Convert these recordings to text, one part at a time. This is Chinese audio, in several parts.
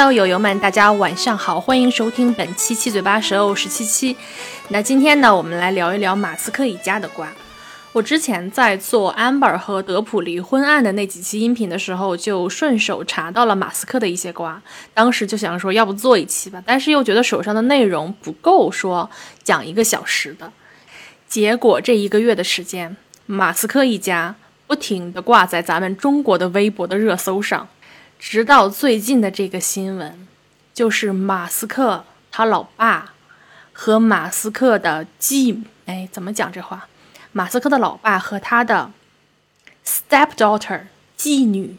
小友友们，大家晚上好，欢迎收听本期七嘴八舌十七七。那今天呢，我们来聊一聊马斯克一家的瓜。我之前在做 Amber 和德普离婚案的那几期音频的时候，就顺手查到了马斯克的一些瓜。当时就想说，要不做一期吧，但是又觉得手上的内容不够说讲一个小时的。结果这一个月的时间，马斯克一家不停地挂在咱们中国的微博的热搜上，直到最近的这个新闻，就是马斯克他老爸和马斯克的继母，哎，怎么讲这话？马斯克的老爸和他的 stepdaughter 继女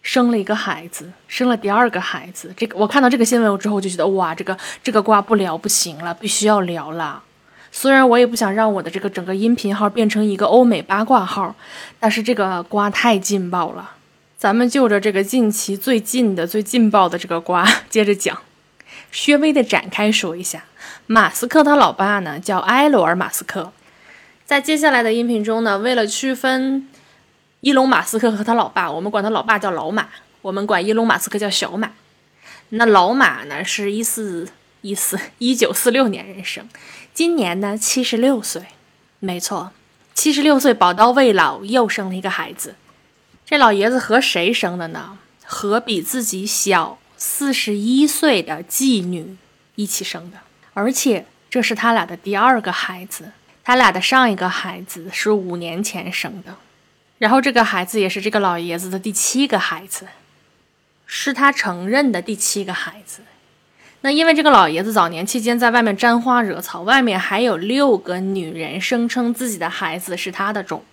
生了一个孩子，生了第二个孩子。这个我看到这个新闻之后，就觉得哇，这个这个瓜不聊不行了，必须要聊了。虽然我也不想让我的这个整个音频号变成一个欧美八卦号，但是这个瓜太劲爆了。咱们就着这个近期最近的、最劲爆的这个瓜 接着讲，略微的展开说一下。马斯克他老爸呢叫埃罗尔·马斯克。在接下来的音频中呢，为了区分伊隆·马斯克和他老爸，我们管他老爸叫老马，我们管伊隆·马斯克叫小马。那老马呢，是一四一四一九四六年人生，今年呢七十六岁。没错，七十六岁宝刀未老，又生了一个孩子。这老爷子和谁生的呢？和比自己小四十一岁的继女一起生的，而且这是他俩的第二个孩子。他俩的上一个孩子是五年前生的，然后这个孩子也是这个老爷子的第七个孩子，是他承认的第七个孩子。那因为这个老爷子早年期间在外面沾花惹草，外面还有六个女人声称自己的孩子是他的种。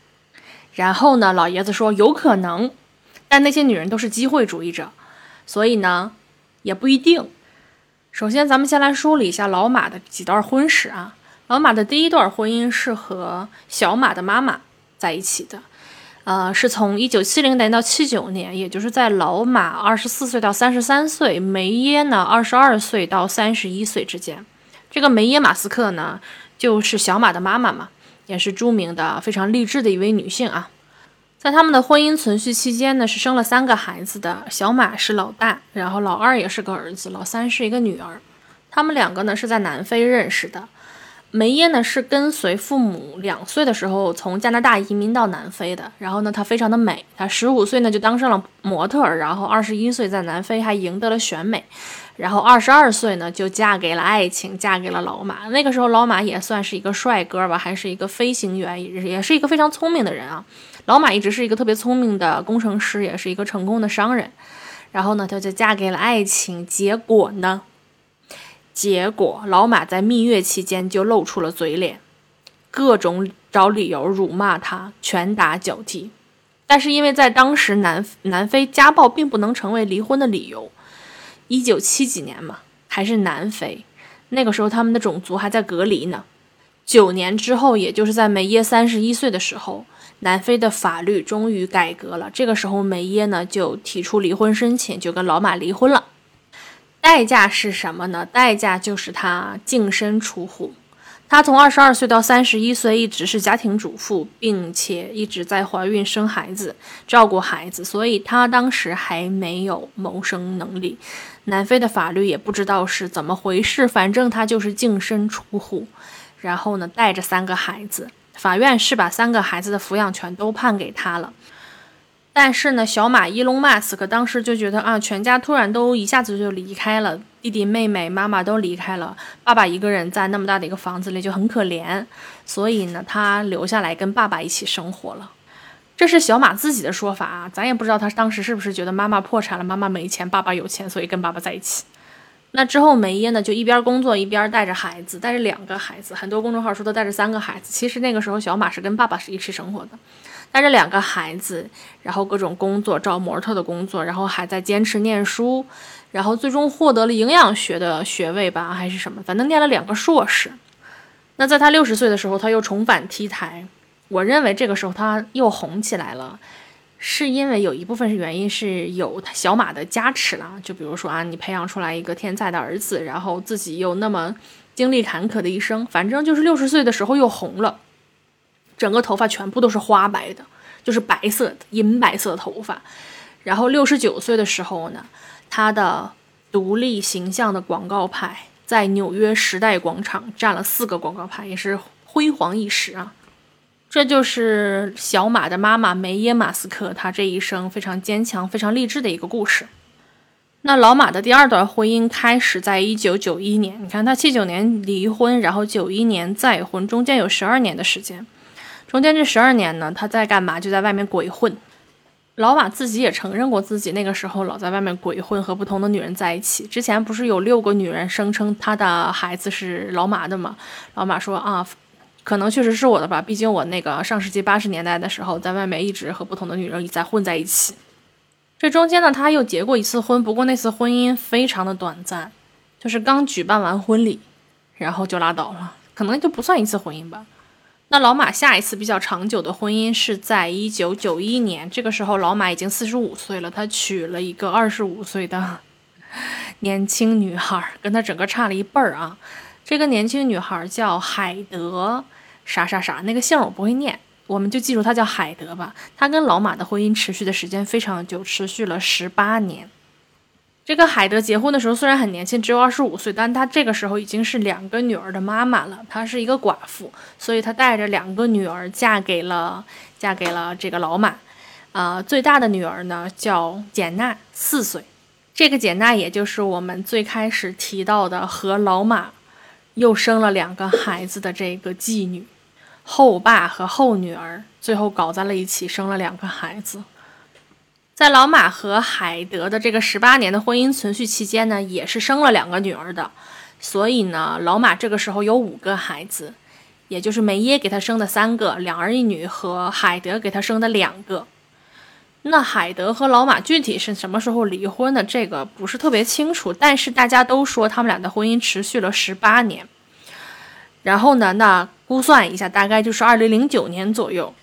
然后呢，老爷子说有可能，但那些女人都是机会主义者，所以呢也不一定。首先，咱们先来梳理一下老马的几段婚史啊。老马的第一段婚姻是和小马的妈妈在一起的，呃，是从一九七零年到七九年，也就是在老马二十四岁到三十三岁，梅耶呢二十二岁到三十一岁之间。这个梅耶马斯克呢，就是小马的妈妈嘛，也是著名的、非常励志的一位女性啊。在他们的婚姻存续期间呢，是生了三个孩子的，小马是老大，然后老二也是个儿子，老三是一个女儿。他们两个呢是在南非认识的。梅耶呢是跟随父母两岁的时候从加拿大移民到南非的，然后呢她非常的美，她十五岁呢就当上了模特，然后二十一岁在南非还赢得了选美，然后二十二岁呢就嫁给了爱情，嫁给了老马。那个时候老马也算是一个帅哥吧，还是一个飞行员，也是一个非常聪明的人啊。老马一直是一个特别聪明的工程师，也是一个成功的商人。然后呢，他就嫁给了爱情，结果呢？结果，老马在蜜月期间就露出了嘴脸，各种找理由辱骂他，拳打脚踢。但是因为在当时南南非家暴并不能成为离婚的理由，一九七几年嘛，还是南非，那个时候他们的种族还在隔离呢。九年之后，也就是在梅耶三十一岁的时候，南非的法律终于改革了。这个时候，梅耶呢就提出离婚申请，就跟老马离婚了。代价是什么呢？代价就是他净身出户。她从二十二岁到三十一岁一直是家庭主妇，并且一直在怀孕、生孩子、照顾孩子，所以她当时还没有谋生能力。南非的法律也不知道是怎么回事，反正她就是净身出户，然后呢带着三个孩子。法院是把三个孩子的抚养权都判给她了。但是呢，小马伊隆马斯克当时就觉得啊，全家突然都一下子就离开了，弟弟妹妹、妈妈都离开了，爸爸一个人在那么大的一个房子里就很可怜，所以呢，他留下来跟爸爸一起生活了。这是小马自己的说法啊，咱也不知道他当时是不是觉得妈妈破产了，妈妈没钱，爸爸有钱，所以跟爸爸在一起。那之后，梅耶呢就一边工作一边带着孩子，带着两个孩子，很多公众号说都带着三个孩子，其实那个时候小马是跟爸爸是一起生活的。带着两个孩子，然后各种工作，找模特的工作，然后还在坚持念书，然后最终获得了营养学的学位吧，还是什么，反正念了两个硕士。那在他六十岁的时候，他又重返 T 台。我认为这个时候他又红起来了，是因为有一部分是原因是有小马的加持了。就比如说啊，你培养出来一个天才的儿子，然后自己又那么经历坎坷的一生，反正就是六十岁的时候又红了。整个头发全部都是花白的，就是白色的银白色头发。然后六十九岁的时候呢，他的独立形象的广告牌，在纽约时代广场占了四个广告牌，也是辉煌一时啊。这就是小马的妈妈梅耶马斯克，她这一生非常坚强、非常励志的一个故事。那老马的第二段婚姻开始在一九九一年，你看他七九年离婚，然后九一年再婚，中间有十二年的时间。中间这十二年呢，他在干嘛？就在外面鬼混。老马自己也承认过，自己那个时候老在外面鬼混，和不同的女人在一起。之前不是有六个女人声称他的孩子是老马的吗？老马说啊。可能确实是我的吧，毕竟我那个上世纪八十年代的时候，在外面一直和不同的女人在混在一起。这中间呢，他又结过一次婚，不过那次婚姻非常的短暂，就是刚举办完婚礼，然后就拉倒了，可能就不算一次婚姻吧。那老马下一次比较长久的婚姻是在一九九一年，这个时候老马已经四十五岁了，他娶了一个二十五岁的 年轻女孩，跟他整个差了一辈儿啊。这个年轻女孩叫海德，啥啥啥，那个姓我不会念，我们就记住她叫海德吧。她跟老马的婚姻持续的时间非常久，持续了十八年。这个海德结婚的时候虽然很年轻，只有二十五岁，但她这个时候已经是两个女儿的妈妈了。她是一个寡妇，所以她带着两个女儿嫁给了嫁给了这个老马。啊，最大的女儿呢叫简娜，四岁。这个简娜也就是我们最开始提到的和老马。又生了两个孩子的这个妓女，后爸和后女儿最后搞在了一起，生了两个孩子。在老马和海德的这个十八年的婚姻存续期间呢，也是生了两个女儿的。所以呢，老马这个时候有五个孩子，也就是梅耶给他生的三个，两儿一女和海德给他生的两个。那海德和老马具体是什么时候离婚的？这个不是特别清楚，但是大家都说他们俩的婚姻持续了十八年。然后呢，那估算一下，大概就是二零零九年左右。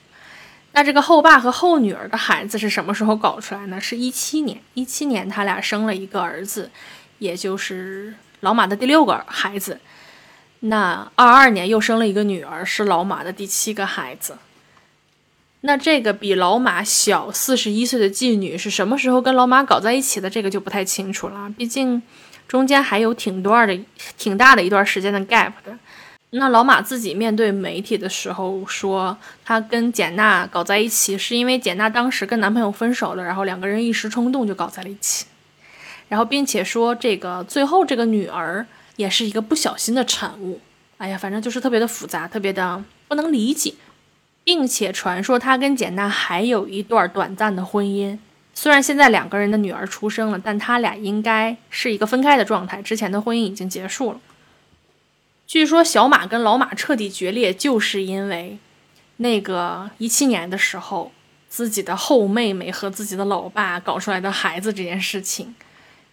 那这个后爸和后女儿的孩子是什么时候搞出来呢？是一七年，一七年他俩生了一个儿子，也就是老马的第六个孩子。那二二年又生了一个女儿，是老马的第七个孩子。那这个比老马小四十一岁的妓女是什么时候跟老马搞在一起的？这个就不太清楚了。毕竟中间还有挺段的、挺大的一段时间的 gap 的。那老马自己面对媒体的时候说，他跟简娜搞在一起是因为简娜当时跟男朋友分手了，然后两个人一时冲动就搞在了一起。然后并且说这个最后这个女儿也是一个不小心的产物。哎呀，反正就是特别的复杂，特别的不能理解。并且传说他跟简娜还有一段短暂的婚姻，虽然现在两个人的女儿出生了，但他俩应该是一个分开的状态。之前的婚姻已经结束了。据说小马跟老马彻底决裂，就是因为那个一七年的时候，自己的后妹妹和自己的老爸搞出来的孩子这件事情。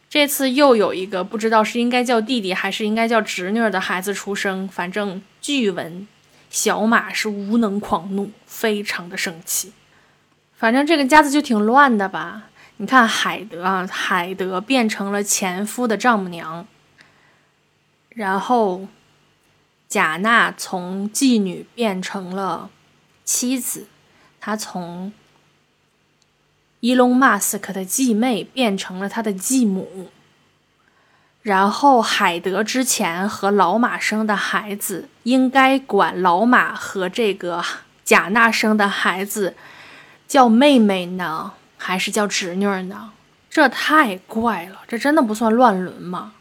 这次又有一个不知道是应该叫弟弟还是应该叫侄女的孩子出生，反正据闻。小马是无能狂怒，非常的生气。反正这个家子就挺乱的吧？你看海德啊，海德变成了前夫的丈母娘，然后贾娜从妓女变成了妻子，她从伊隆马斯克的继妹变成了他的继母。然后海德之前和老马生的孩子，应该管老马和这个贾娜生的孩子叫妹妹呢，还是叫侄女呢？这太怪了，这真的不算乱伦吗？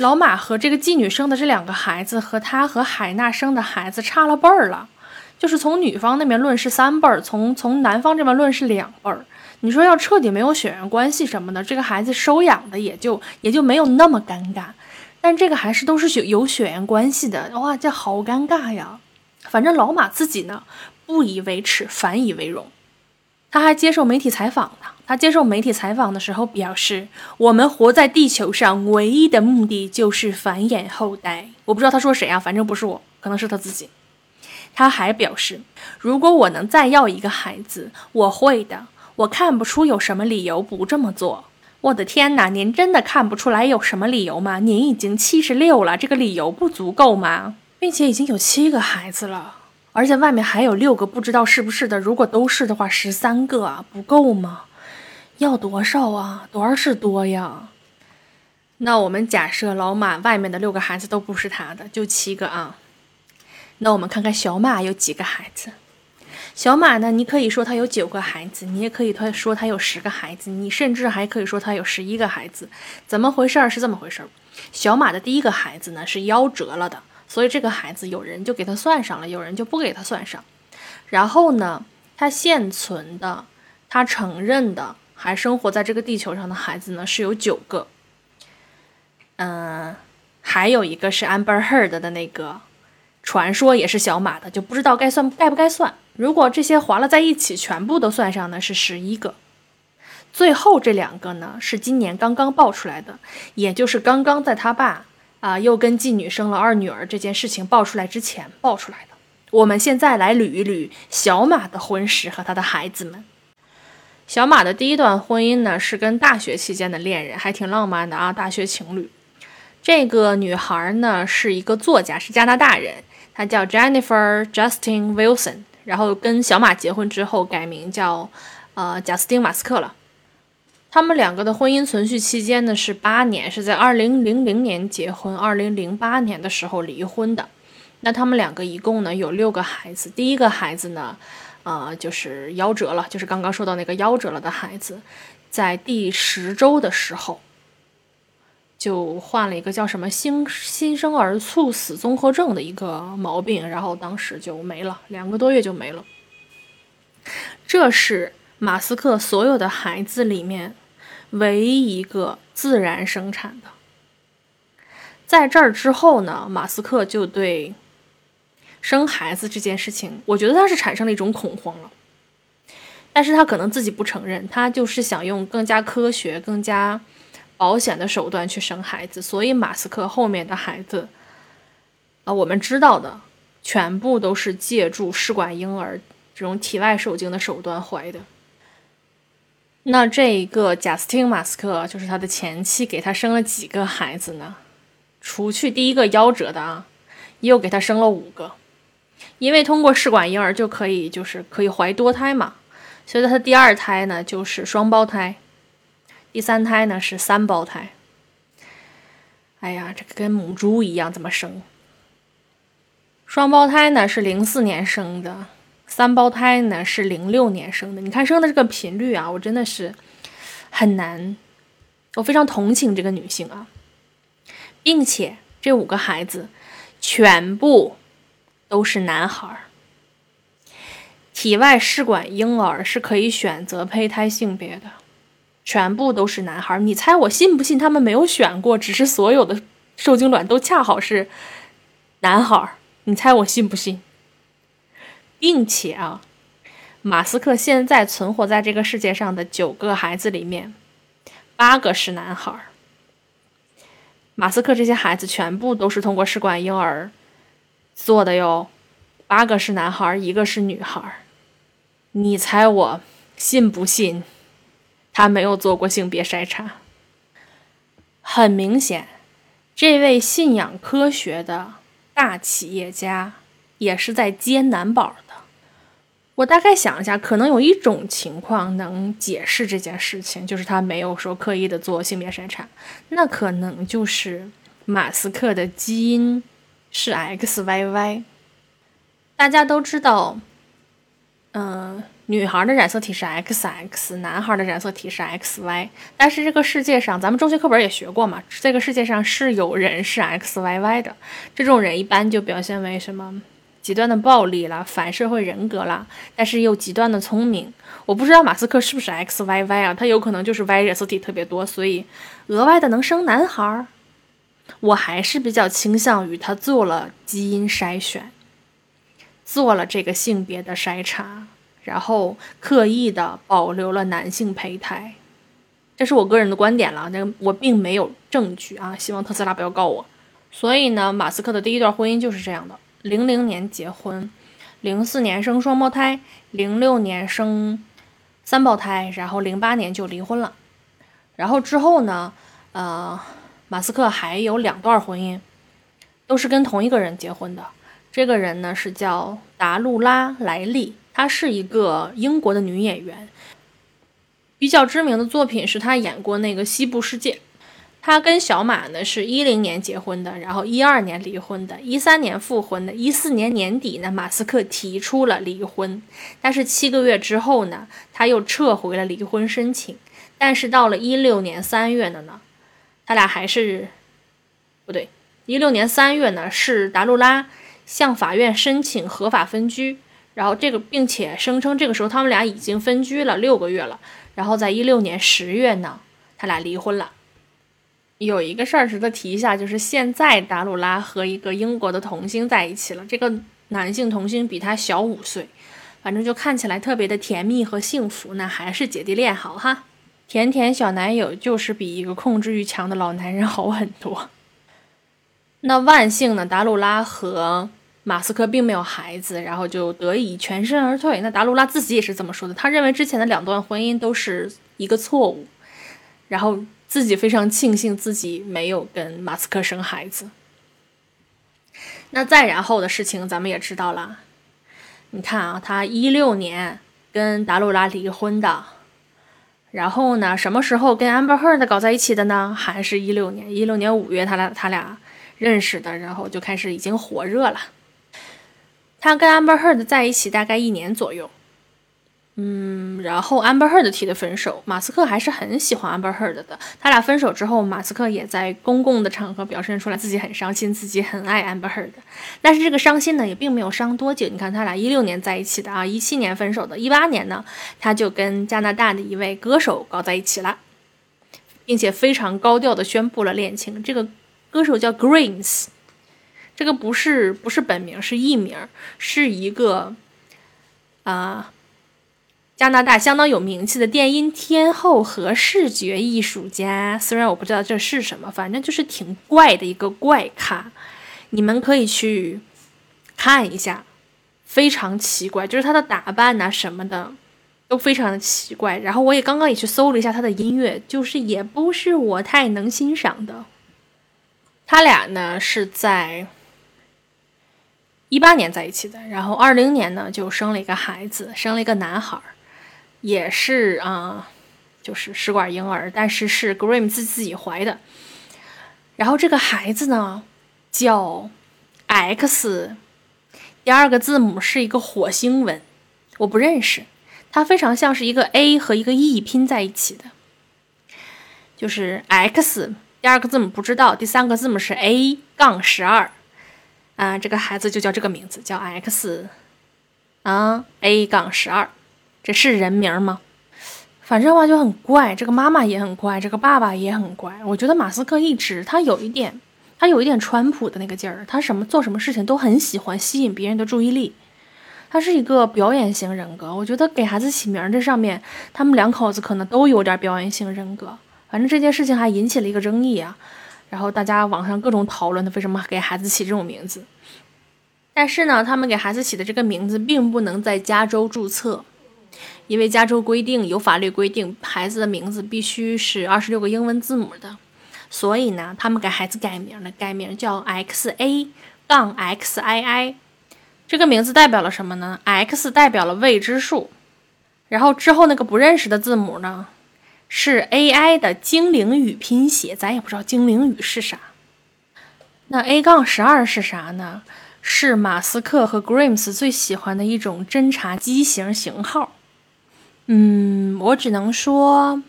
老马和这个妓女生的这两个孩子，和他和海娜生的孩子差了辈儿了，就是从女方那边论是三辈儿，从从男方这边论是两辈儿。你说要彻底没有血缘关系什么的，这个孩子收养的也就 也就没有那么尴尬。但这个还是都是有有血缘关系的，哇，这好尴尬呀！反正老马自己呢，不以为耻，反以为荣。他还接受媒体采访呢。他接受媒体采访的时候表示：“我们活在地球上唯一的目的就是繁衍后代。”我不知道他说谁啊，反正不是我，可能是他自己。他还表示：“如果我能再要一个孩子，我会的。”我看不出有什么理由不这么做。我的天哪，您真的看不出来有什么理由吗？您已经七十六了，这个理由不足够吗？并且已经有七个孩子了，而且外面还有六个不知道是不是的。如果都是的话，十三个啊，不够吗？要多少啊？多少是多呀？那我们假设老马外面的六个孩子都不是他的，就七个啊。那我们看看小马有几个孩子？小马呢？你可以说他有九个孩子，你也可以他说他有十个孩子，你甚至还可以说他有十一个孩子。怎么回事儿？是这么回事儿。小马的第一个孩子呢是夭折了的，所以这个孩子有人就给他算上了，有人就不给他算上。然后呢，他现存的、他承认的还生活在这个地球上的孩子呢是有九个。嗯，还有一个是 Amber Heard 的那个传说，也是小马的，就不知道该算该不该算。如果这些划了在一起，全部都算上呢，是十一个。最后这两个呢，是今年刚刚爆出来的，也就是刚刚在他爸啊又跟妓女生了二女儿这件事情爆出来之前爆出来的。我们现在来捋一捋小马的婚史和他的孩子们。小马的第一段婚姻呢，是跟大学期间的恋人，还挺浪漫的啊，大学情侣。这个女孩呢是一个作家，是加拿大人，她叫 Jennifer Justin Wilson，然后跟小马结婚之后改名叫呃贾斯汀马斯克了。他们两个的婚姻存续期间呢是八年，是在二零零零年结婚，二零零八年的时候离婚的。那他们两个一共呢有六个孩子，第一个孩子呢，呃就是夭折了，就是刚刚说到那个夭折了的孩子，在第十周的时候。就患了一个叫什么新新生儿猝死综合症的一个毛病，然后当时就没了，两个多月就没了。这是马斯克所有的孩子里面唯一一个自然生产的。在这儿之后呢，马斯克就对生孩子这件事情，我觉得他是产生了一种恐慌了，但是他可能自己不承认，他就是想用更加科学、更加。保险的手段去生孩子，所以马斯克后面的孩子，啊，我们知道的全部都是借助试管婴儿这种体外受精的手段怀的。那这一个贾斯汀·马斯克就是他的前妻，给他生了几个孩子呢？除去第一个夭折的啊，又给他生了五个，因为通过试管婴儿就可以就是可以怀多胎嘛，所以他第二胎呢就是双胞胎。第三胎呢是三胞胎，哎呀，这个跟母猪一样，怎么生？双胞胎呢是零四年生的，三胞胎呢是零六年生的。你看生的这个频率啊，我真的是很难，我非常同情这个女性啊，并且这五个孩子全部都是男孩儿，体外试管婴儿是可以选择胚胎性别的。全部都是男孩，你猜我信不信？他们没有选过，只是所有的受精卵都恰好是男孩，你猜我信不信？并且啊，马斯克现在存活在这个世界上的九个孩子里面，八个是男孩。马斯克这些孩子全部都是通过试管婴儿做的哟，八个是男孩，一个是女孩，你猜我信不信？他没有做过性别筛查，很明显，这位信仰科学的大企业家也是在接男宝的。我大概想一下，可能有一种情况能解释这件事情，就是他没有说刻意的做性别筛查，那可能就是马斯克的基因是 XYY。大家都知道，嗯。女孩的染色体是 XX，男孩的染色体是 XY。但是这个世界上，咱们中学课本也学过嘛，这个世界上是有人是 XYY 的。这种人一般就表现为什么极端的暴力啦、反社会人格啦，但是又极端的聪明。我不知道马斯克是不是 XYY 啊？他有可能就是 Y 染色体特别多，所以额外的能生男孩。我还是比较倾向于他做了基因筛选，做了这个性别的筛查。然后刻意的保留了男性胚胎，这是我个人的观点了，那我并没有证据啊，希望特斯拉不要告我。所以呢，马斯克的第一段婚姻就是这样的：零零年结婚，零四年生双胞胎，零六年生三胞胎，然后零八年就离婚了。然后之后呢，呃，马斯克还有两段婚姻，都是跟同一个人结婚的。这个人呢是叫达露拉莱利。她是一个英国的女演员，比较知名的作品是她演过那个《西部世界》。她跟小马呢是一零年结婚的，然后一二年离婚的，一三年复婚的，一四年年底呢，马斯克提出了离婚，但是七个月之后呢，他又撤回了离婚申请。但是到了一六年三月的呢，他俩还是不对，一六年三月呢是达鲁拉向法院申请合法分居，然后这个并且声称这个时候他们俩已经分居了六个月了，然后在一六年十月呢，他俩离婚了。有一个事儿值得提一下，就是现在达鲁拉和一个英国的童星在一起了。这个男性童星比他小五岁，反正就看起来特别的甜蜜和幸福。那还是姐弟恋好哈，甜甜小男友就是比一个控制欲强的老男人好很多。那万幸呢，达鲁拉和马斯克并没有孩子，然后就得以全身而退。那达鲁拉自己也是这么说的，他认为之前的两段婚姻都是一个错误，然后。自己非常庆幸自己没有跟马斯克生孩子。那再然后的事情咱们也知道了，你看啊，他一六年跟达鲁拉离婚的，然后呢，什么时候跟 Amber Heard 搞在一起的呢？还是一六年，一六年五月他俩他俩认识的，然后就开始已经火热了。他跟 Amber Heard 在一起大概一年左右。嗯，然后 Amber Heard 提的分手，马斯克还是很喜欢 Amber Heard 的。他俩分手之后，马斯克也在公共的场合表现出来自己很伤心，自己很爱 Amber Heard。但是这个伤心呢，也并没有伤多久。你看，他俩一六年在一起的啊，一七年分手的，一八年呢，他就跟加拿大的一位歌手搞在一起了，并且非常高调的宣布了恋情。这个歌手叫 Greens，这个不是不是本名，是艺名，是一个啊。加拿大相当有名气的电音天后和视觉艺术家，虽然我不知道这是什么，反正就是挺怪的一个怪咖。你们可以去看一下，非常奇怪，就是他的打扮呐什么的都非常的奇怪。然后我也刚刚也去搜了一下他的音乐，就是也不是我太能欣赏的。他俩呢是在一八年在一起的，然后二零年呢就生了一个孩子，生了一个男孩儿。也是啊，就是试管婴儿，但是是 Graham 自自己怀的。然后这个孩子呢叫 X，第二个字母是一个火星文，我不认识。它非常像是一个 A 和一个 E 拼在一起的，就是 X 第二个字母不知道，第三个字母是 A 杠十二，啊，这个孩子就叫这个名字，叫 X，啊 A 杠十二。是人名吗？反正话就很怪，这个妈妈也很怪，这个爸爸也很怪。我觉得马斯克一直他有一点，他有一点川普的那个劲儿，他什么做什么事情都很喜欢吸引别人的注意力。他是一个表演型人格，我觉得给孩子起名这上面，他们两口子可能都有点表演型人格。反正这件事情还引起了一个争议啊，然后大家网上各种讨论他为什么给孩子起这种名字。但是呢，他们给孩子起的这个名字并不能在加州注册。因为加州规定有法律规定，孩子的名字必须是二十六个英文字母的，所以呢，他们给孩子改名了，改名叫 X A 杠 X I I，这个名字代表了什么呢？X 代表了未知数，然后之后那个不认识的字母呢，是 A I 的精灵语拼写，咱也不知道精灵语是啥。那 A 杠十二是啥呢？是马斯克和 Grimes 最喜欢的一种侦察机型型号。嗯，我只能说，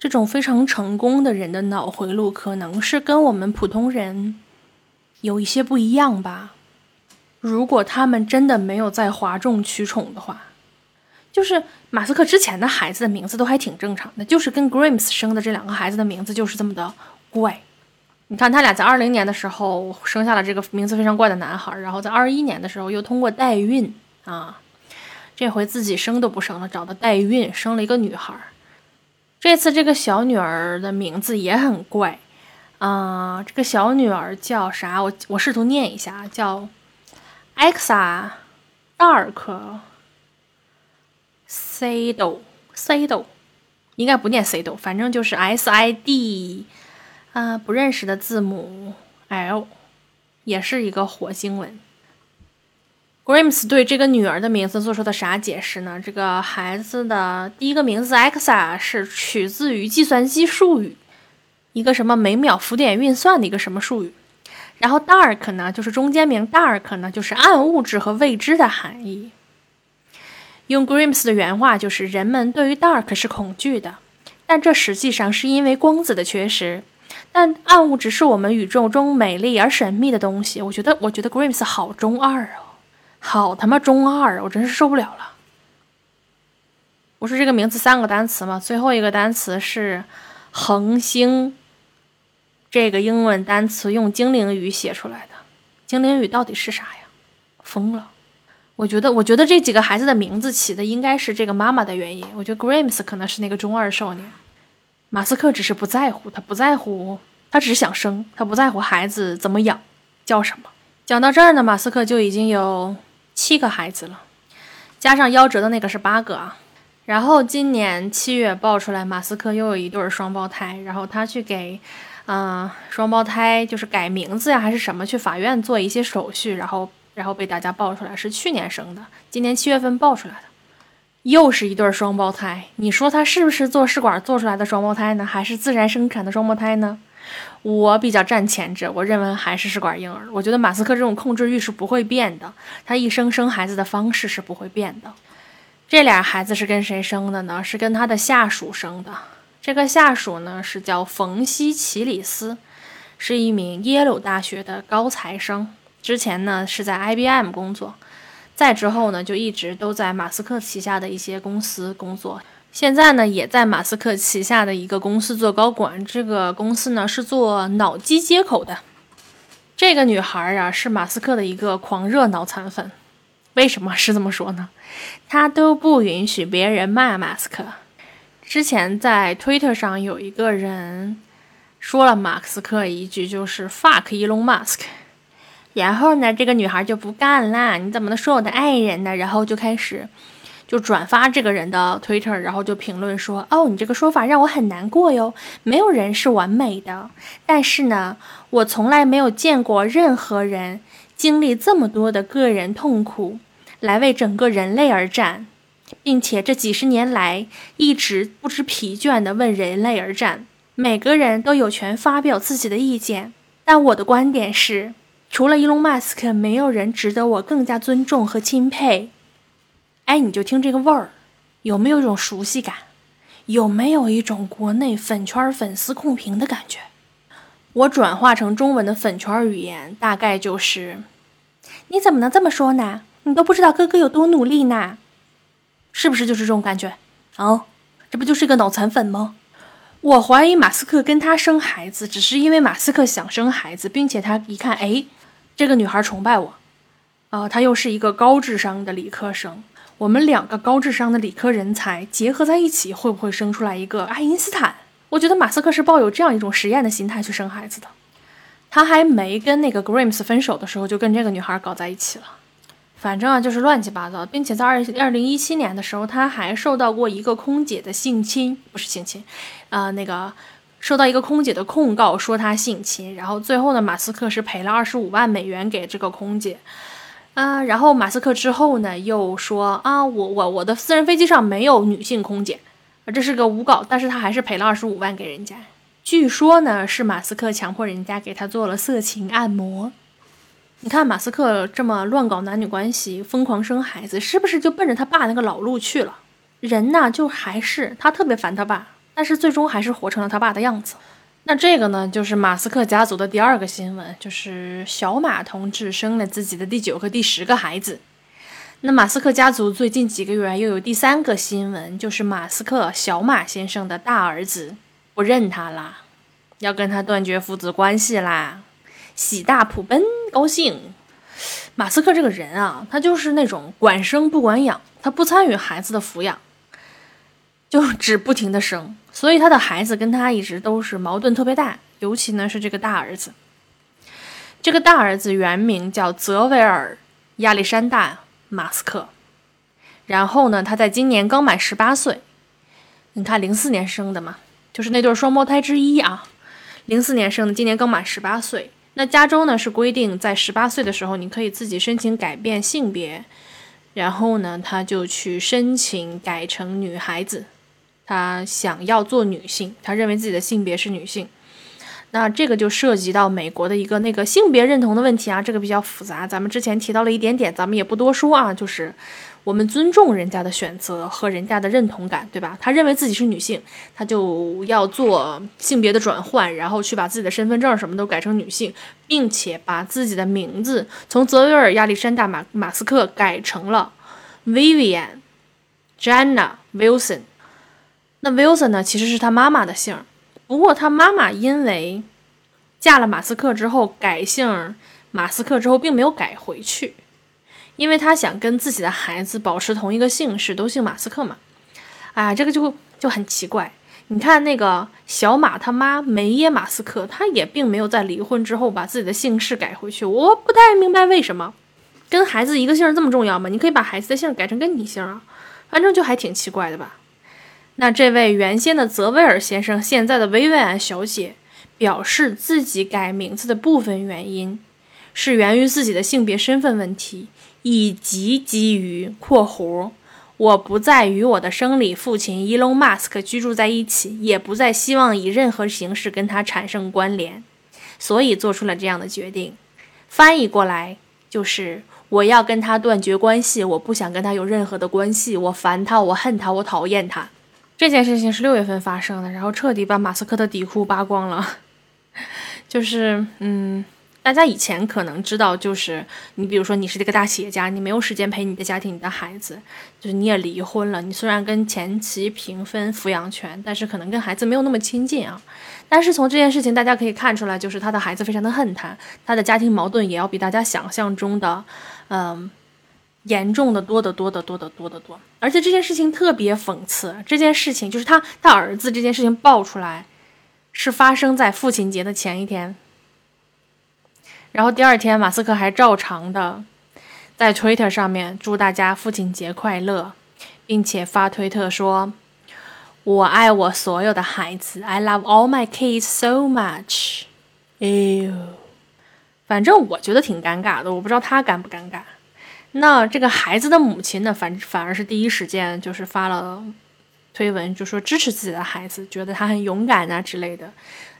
这种非常成功的人的脑回路可能是跟我们普通人有一些不一样吧。如果他们真的没有在哗众取宠的话，就是马斯克之前的孩子的名字都还挺正常的，就是跟 Grimes 生的这两个孩子的名字就是这么的怪。你看，他俩在二零年的时候生下了这个名字非常怪的男孩，然后在二一年的时候又通过代孕啊。这回自己生都不生了，找的代孕生了一个女孩。这次这个小女儿的名字也很怪，啊，这个小女儿叫啥？我我试图念一下，叫 Exa Dark Sado Sado，应该不念 Sado，反正就是 S I D，啊，不认识的字母 L，也是一个火星文。Grimes 对这个女儿的名字做出的啥解释呢？这个孩子的第一个名字 Exa 是取自于计算机术语，一个什么每秒浮点运算的一个什么术语。然后 dark 呢，就是中间名 dark 呢，就是暗物质和未知的含义。用 Grimes 的原话就是：人们对于 dark 是恐惧的，但这实际上是因为光子的缺失。但暗物质是我们宇宙中美丽而神秘的东西。我觉得，我觉得 Grimes 好中二哦，好他妈中二啊，我真是受不了了。我说这个名字三个单词嘛？最后一个单词是恒星。这个英文单词用精灵语写出来的，精灵语到底是啥呀？疯了！我觉得，我觉得这几个孩子的名字起的应该是这个妈妈的原因。我觉得 Grimes 可能是那个中二少年，马斯克只是不在乎，他不在乎，他只是想生，他不在乎孩子怎么养，叫什么。讲到这儿呢，马斯克就已经有七个孩子了，加上夭折的那个是八个啊。然后今年七月爆出来，马斯克又有一对双胞胎，然后他去给。嗯，双胞胎就是改名字呀，还是什么？去法院做一些手续，然后，然后被大家爆出来是去年生的，今年七月份爆出来的，又是一对双胞胎。你说他是不是做试管做出来的双胞胎呢？还是自然生产的双胞胎呢？我比较站前者，我认为还是试管婴儿。我觉得马斯克这种控制欲是不会变的，他一生生孩子的方式是不会变的。这俩孩子是跟谁生的呢？是跟他的下属生的。这个下属呢是叫冯西奇里斯，是一名耶鲁大学的高材生。之前呢是在 IBM 工作，再之后呢就一直都在马斯克旗下的一些公司工作。现在呢也在马斯克旗下的一个公司做高管。这个公司呢是做脑机接口的。这个女孩儿啊是马斯克的一个狂热脑残粉。为什么是这么说呢？她都不允许别人骂马斯克。之前在 Twitter 上有一个人说了马斯克一句，就是 “fuck Elon Musk”，然后呢，这个女孩就不干啦，你怎么能说我的爱人呢？然后就开始就转发这个人的 Twitter，然后就评论说：“哦，你这个说法让我很难过哟，没有人是完美的，但是呢，我从来没有见过任何人经历这么多的个人痛苦来为整个人类而战。”并且这几十年来一直不知疲倦地为人类而战。每个人都有权发表自己的意见，但我的观点是，除了伊隆·马斯克，没有人值得我更加尊重和钦佩。哎，你就听这个味儿，有没有一种熟悉感？有没有一种国内粉圈粉丝控评的感觉？我转化成中文的粉圈语言，大概就是：你怎么能这么说呢？你都不知道哥哥有多努力呢？是不是就是这种感觉？哦，这不就是个脑残粉吗？我怀疑马斯克跟他生孩子，只是因为马斯克想生孩子，并且他一看，哎，这个女孩崇拜我，啊，她又是一个高智商的理科生，我们两个高智商的理科人才结合在一起，会不会生出来一个爱因斯坦？我觉得马斯克是抱有这样一种实验的心态去生孩子的。他还没跟那个 Grimes 分手的时候，就跟这个女孩搞在一起了。反正啊，就是乱七八糟，并且在二二零一七年的时候，他还受到过一个空姐的性侵，不是性侵，啊，那个受到一个空姐的控告，说他性侵。然后最后呢，马斯克是赔了二十五万美元给这个空姐，啊，然后马斯克之后呢，又说啊，我我我的私人飞机上没有女性空姐，啊，这是个诬告，但是他还是赔了二十五万给人家。据说呢，是马斯克强迫人家给他做了色情按摩。你看马斯克这么乱搞男女关系，疯狂生孩子，是不是就奔着他爸那个老路去了？人呢，就还是他特别烦他爸，但是最终还是活成了他爸的样子。那这个呢，就是马斯克家族的第二个新闻，就是小马同志生了自己的第九和第十个孩子。那马斯克家族最近几个月又有第三个新闻，就是马斯克小马先生的大儿子不认他啦，要跟他断绝父子关系啦。喜大普奔，高兴。马斯克这个人啊，他就是那种管生不管养，他不参与孩子的抚养，就只不停的生，所以他的孩子跟他一直都是矛盾特别大。尤其呢是这个大儿子，这个大儿子原名叫泽维尔亚历山大·马斯克，然后呢他在今年刚满十八岁。你看零四年生的嘛，就是那对双胞胎之一啊，零四年生的，今年刚满十八岁。那加州呢是规定，在十八岁的时候，你可以自己申请改变性别，然后呢，他就去申请改成女孩子，他想要做女性，他认为自己的性别是女性。那这个就涉及到美国的一个那个性别认同的问题啊，这个比较复杂，咱们之前提到了一点点，咱们也不多说啊，就是我们尊重人家的选择和人家的认同感，对吧？他认为自己是女性，他就要做性别的转换，然后去把自己的身份证什么都改成女性，并且把自己的名字从泽维尔·亚历山大·马马斯克改成了 Vivian Jenna Wilson。那 Wilson 呢，其实是他妈妈的姓。不过他妈妈因为嫁了马斯克之后改姓马斯克之后，并没有改回去，因为他想跟自己的孩子保持同一个姓氏，都姓马斯克嘛。啊，这个就就很奇怪。你看那个小马他妈梅耶马斯克，他也并没有在离婚之后把自己的姓氏改回去。我不太明白为什么跟孩子一个姓这么重要吗？你可以把孩子的姓改成跟你姓啊，反正就还挺奇怪的吧。那这位原先的泽维尔先生，现在的薇薇安小姐，表示自己改名字的部分原因，是源于自己的性别身份问题，以及基于（括弧）我不再与我的生理父亲伊隆马斯克居住在一起，也不再希望以任何形式跟他产生关联，所以做出了这样的决定。翻译过来就是我要跟他断绝关系，我不想跟他有任何的关系，我烦他，我恨他，我讨厌他。这件事情是六月份发生的，然后彻底把马斯克的底裤扒光了。就是，嗯，大家以前可能知道，就是你比如说你是这个大企业家，你没有时间陪你的家庭、你的孩子，就是你也离婚了。你虽然跟前妻平分抚养权，但是可能跟孩子没有那么亲近啊。但是从这件事情大家可以看出来，就是他的孩子非常的恨他，他的家庭矛盾也要比大家想象中的，嗯。严重的多得多得多得多得多，而且这件事情特别讽刺。这件事情就是他他儿子这件事情爆出来，是发生在父亲节的前一天。然后第二天，马斯克还照常的在 Twitter 上面祝大家父亲节快乐，并且发推特说：“我爱我所有的孩子，I love all my kids so much。”哎呦，反正我觉得挺尴尬的，我不知道他尴不尴尬。那这个孩子的母亲呢，反反而是第一时间就是发了推文，就说支持自己的孩子，觉得他很勇敢啊之类的。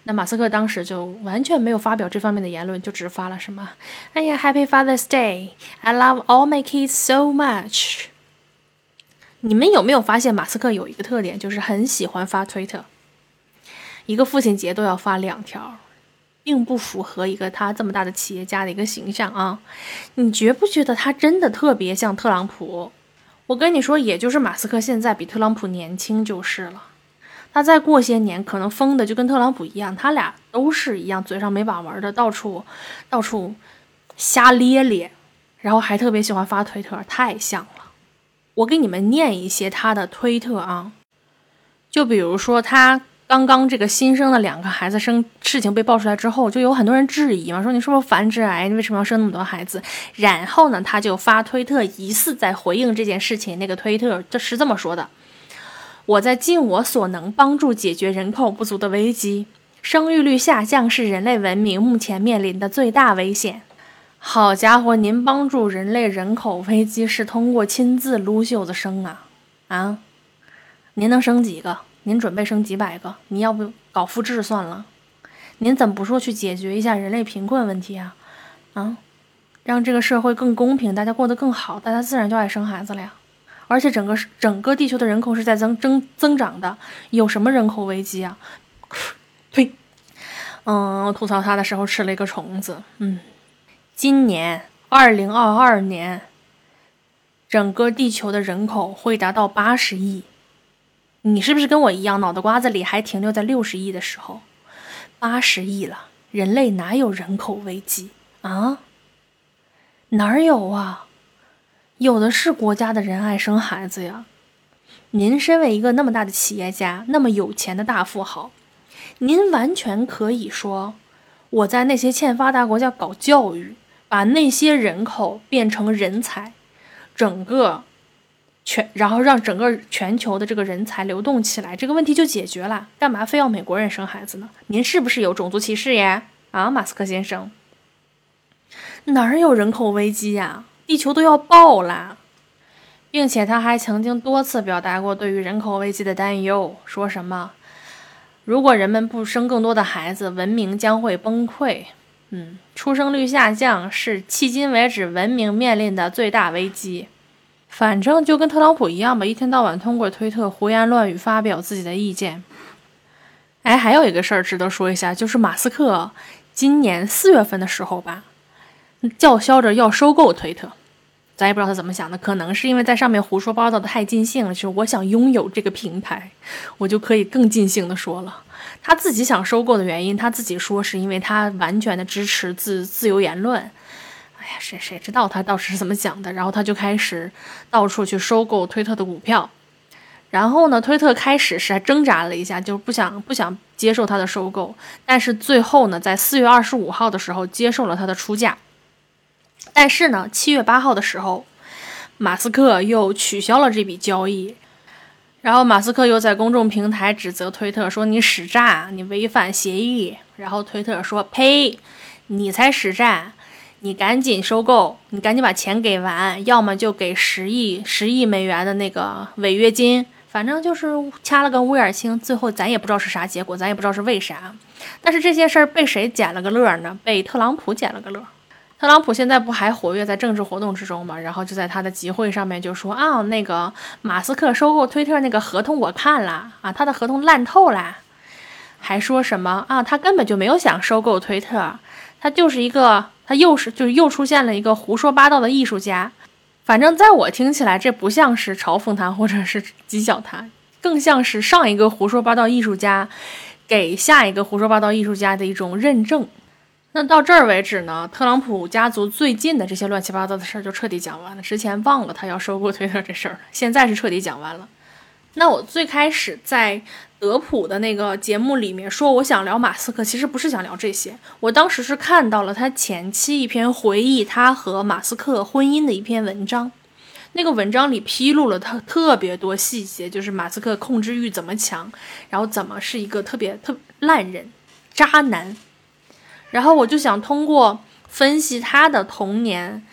那马斯克当时就完全没有发表这方面的言论，就只发了什么：“哎呀，Happy Father's Day，I love all my kids so much。”你们有没有发现马斯克有一个特点，就是很喜欢发推特，一个父亲节都要发两条。并不符合一个他这么大的企业家的一个形象啊！你觉不觉得他真的特别像特朗普？我跟你说，也就是马斯克现在比特朗普年轻就是了。他再过些年，可能疯的就跟特朗普一样，他俩都是一样，嘴上没把门的，到处到处瞎咧咧，然后还特别喜欢发推特，太像了。我给你们念一些他的推特啊，就比如说他。刚刚这个新生的两个孩子生事情被爆出来之后，就有很多人质疑嘛，说你是不是繁殖癌？你为什么要生那么多孩子？然后呢，他就发推特，疑似在回应这件事情。那个推特这是这么说的：“我在尽我所能帮助解决人口不足的危机，生育率下降是人类文明目前面临的最大危险。”好家伙，您帮助人类人口危机是通过亲自撸袖子生啊啊？您能生几个？您准备生几百个？你要不搞复制算了？您怎么不说去解决一下人类贫困问题啊？啊，让这个社会更公平，大家过得更好，大家自然就爱生孩子了呀。而且整个整个地球的人口是在增增增长的，有什么人口危机啊？呸！嗯，我吐槽他的时候吃了一个虫子。嗯，今年二零二二年，整个地球的人口会达到八十亿。你是不是跟我一样，脑袋瓜子里还停留在六十亿的时候？八十亿了，人类哪有人口危机啊？哪有啊？有的是国家的人爱生孩子呀。您身为一个那么大的企业家，那么有钱的大富豪，您完全可以说，我在那些欠发达国家搞教育，把那些人口变成人才，整个。全，然后让整个全球的这个人才流动起来，这个问题就解决了。干嘛非要美国人生孩子呢？您是不是有种族歧视呀？啊，马斯克先生，哪儿有人口危机呀？地球都要爆了，并且他还曾经多次表达过对于人口危机的担忧，说什么如果人们不生更多的孩子，文明将会崩溃。嗯，出生率下降是迄今为止文明面临的最大危机。反正就跟特朗普一样吧，一天到晚通过推特胡言乱语发表自己的意见。哎，还有一个事儿值得说一下，就是马斯克今年四月份的时候吧，叫嚣着要收购推特。咱也不知道他怎么想的，可能是因为在上面胡说八道的太尽兴了，就是我想拥有这个平台，我就可以更尽兴的说了。他自己想收购的原因，他自己说是因为他完全的支持自自由言论。哎呀，谁谁知道他到底是怎么想的？然后他就开始到处去收购推特的股票。然后呢，推特开始是还挣扎了一下，就不想不想接受他的收购，但是最后呢，在四月二十五号的时候接受了他的出价。但是呢，七月八号的时候，马斯克又取消了这笔交易。然后马斯克又在公众平台指责推特说：“你使诈，你违反协议。”然后推特说：“呸，你才使诈！你赶紧收购，你赶紧把钱给完，要么就给十亿十亿美元的那个违约金。反正就是掐了个乌眼青。最后咱也不知道是啥结果，咱也不知道是为啥。但是这些事儿被谁捡了个乐呢？被特朗普捡了个乐。”特朗普现在不还活跃在政治活动之中吗？然后就在他的集会上面就说啊，那个马斯克收购推特那个合同我看了啊，他的合同烂透了，还说什么啊，他根本就没有想收购推特，他就是一个他又是就又出现了一个胡说八道的艺术家。反正在我听起来，这不像是嘲讽他或者是讥笑他，更像是上一个胡说八道艺术家给下一个胡说八道艺术家的一种认证。那到这儿为止呢，特朗普家族最近的这些乱七八糟的事儿就彻底讲完了。之前忘了他要收购推特这事儿了，现在是彻底讲完了。那我最开始在德普的那个节目里面说，我想聊马斯克，其实不是想聊这些。我当时是看到了他前期一篇回忆他和马斯克婚姻的一篇文章，那个文章里披露了他特别多细节，就是马斯克控制欲怎么强，然后怎么是一个特别特烂人、渣男。然后我就想通过分析他的童年，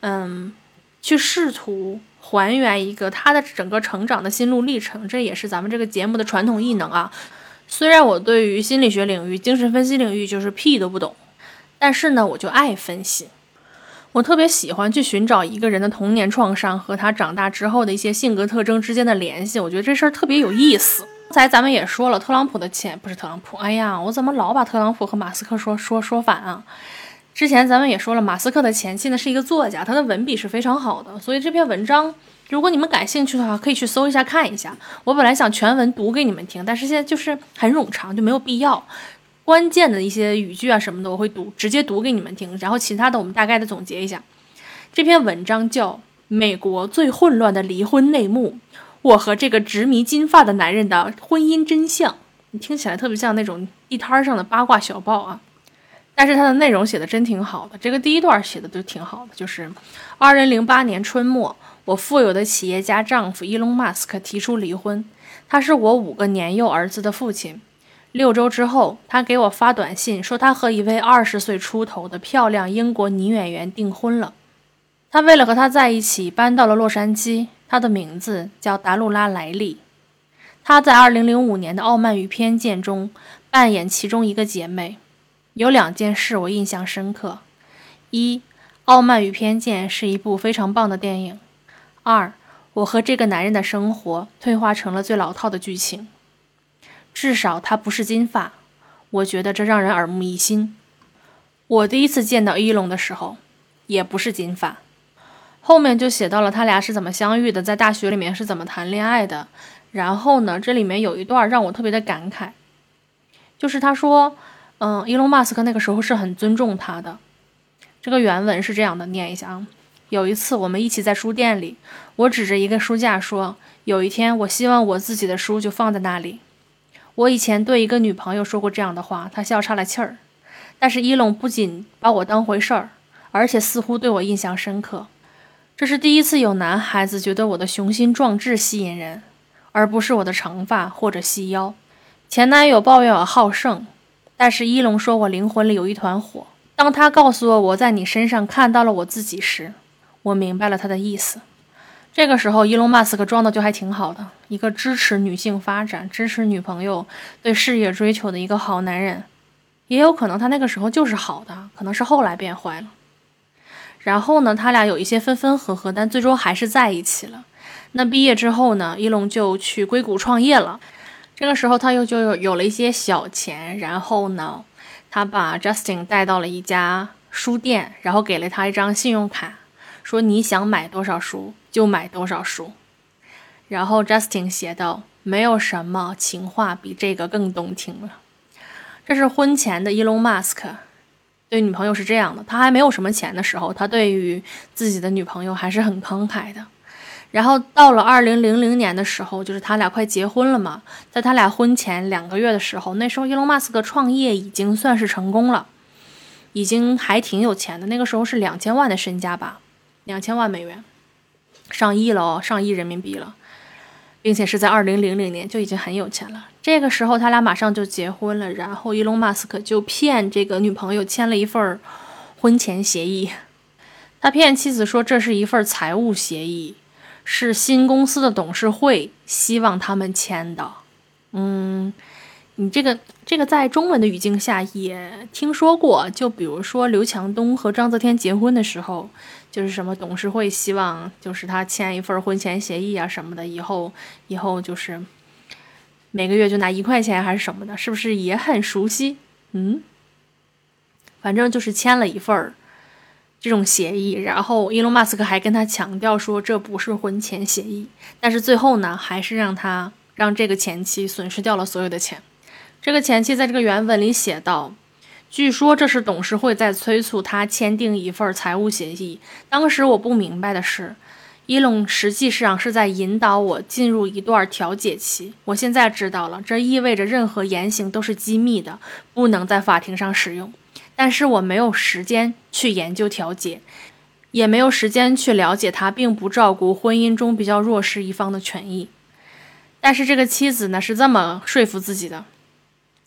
嗯，去试图还原一个他的整个成长的心路历程。这也是咱们这个节目的传统艺能啊。虽然我对于心理学领域、精神分析领域就是屁都不懂，但是呢，我就爱分析。我特别喜欢去寻找一个人的童年创伤和他长大之后的一些性格特征之间的联系。我觉得这事儿特别有意思。刚才咱们也说了，特朗普的前不是特朗普，哎呀，我怎么老把特朗普和马斯克说说说反啊？之前咱们也说了，马斯克的前妻呢是一个作家，他的文笔是非常好的，所以这篇文章如果你们感兴趣的话，可以去搜一下看一下。我本来想全文读给你们听，但是现在就是很冗长，就没有必要。关键的一些语句啊什么的，我会读直接读给你们听，然后其他的我们大概的总结一下。这篇文章叫《美国最混乱的离婚内幕》。我和这个执迷金发的男人的婚姻真相，你听起来特别像那种地摊上的八卦小报啊，但是它的内容写的真挺好的。这个第一段写的都挺好的，就是二零零八年春末，我富有的企业家丈夫伊隆马斯克提出离婚，他是我五个年幼儿子的父亲。六周之后，他给我发短信说他和一位二十岁出头的漂亮英国女演员订婚了，他为了和她在一起搬到了洛杉矶。她的名字叫达露拉·莱利，她在2005年的《傲慢与偏见》中扮演其中一个姐妹。有两件事我印象深刻：一，《傲慢与偏见》是一部非常棒的电影；二，我和这个男人的生活退化成了最老套的剧情。至少他不是金发，我觉得这让人耳目一新。我第一次见到伊隆的时候，也不是金发。后面就写到了他俩是怎么相遇的，在大学里面是怎么谈恋爱的。然后呢，这里面有一段让我特别的感慨，就是他说，嗯，伊隆马斯克那个时候是很尊重他的。这个原文是这样的，念一下啊。有一次我们一起在书店里，我指着一个书架说，有一天我希望我自己的书就放在那里。我以前对一个女朋友说过这样的话，她笑岔了气儿。但是伊隆不仅把我当回事儿，而且似乎对我印象深刻。这是第一次有男孩子觉得我的雄心壮志吸引人，而不是我的长发或者细腰。前男友抱怨我好胜，但是一龙说我灵魂里有一团火。当他告诉我我在你身上看到了我自己时，我明白了他的意思。这个时候，伊隆马斯克装的就还挺好的，一个支持女性发展、支持女朋友对事业追求的一个好男人。也有可能他那个时候就是好的，可能是后来变坏了。然后呢，他俩有一些分分合合，但最终还是在一起了。那毕业之后呢，伊隆就去硅谷创业了。这个时候他又就有有了一些小钱，然后呢，他把 Justin 带到了一家书店，然后给了他一张信用卡，说你想买多少书就买多少书。然后 Justin 写道：“没有什么情话比这个更动听了。”这是婚前的 Elon Musk 对女朋友是这样的，他还没有什么钱的时候，他对于自己的女朋友还是很慷慨的。然后到了二零零零年的时候，就是他俩快结婚了嘛，在他俩婚前两个月的时候，那时候伊隆马斯克创业已经算是成功了，已经还挺有钱的。那个时候是两千万的身家吧，两千万美元，上亿了哦，上亿人民币了。并且是在二零零零年就已经很有钱了。这个时候他俩马上就结婚了，然后伊隆马斯克就骗这个女朋友签了一份婚前协议。他骗妻子说这是一份财务协议，是新公司的董事会希望他们签的。嗯。你这个这个在中文的语境下也听说过，就比如说刘强东和章泽天结婚的时候，就是什么董事会希望就是他签一份婚前协议啊什么的，以后以后就是每个月就拿一块钱还是什么的，是不是也很熟悉？嗯，反正就是签了一份这种协议，然后伊隆马斯克还跟他强调说这不是婚前协议，但是最后呢，还是让他让这个前妻损失掉了所有的钱。这个前妻在这个原文里写道：“据说这是董事会在催促他签订一份财务协议。当时我不明白的是，伊隆实际上是在引导我进入一段调解期。我现在知道了，这意味着任何言行都是机密的，不能在法庭上使用。但是我没有时间去研究调解，也没有时间去了解他并不照顾婚姻中比较弱势一方的权益。但是这个妻子呢，是这么说服自己的。”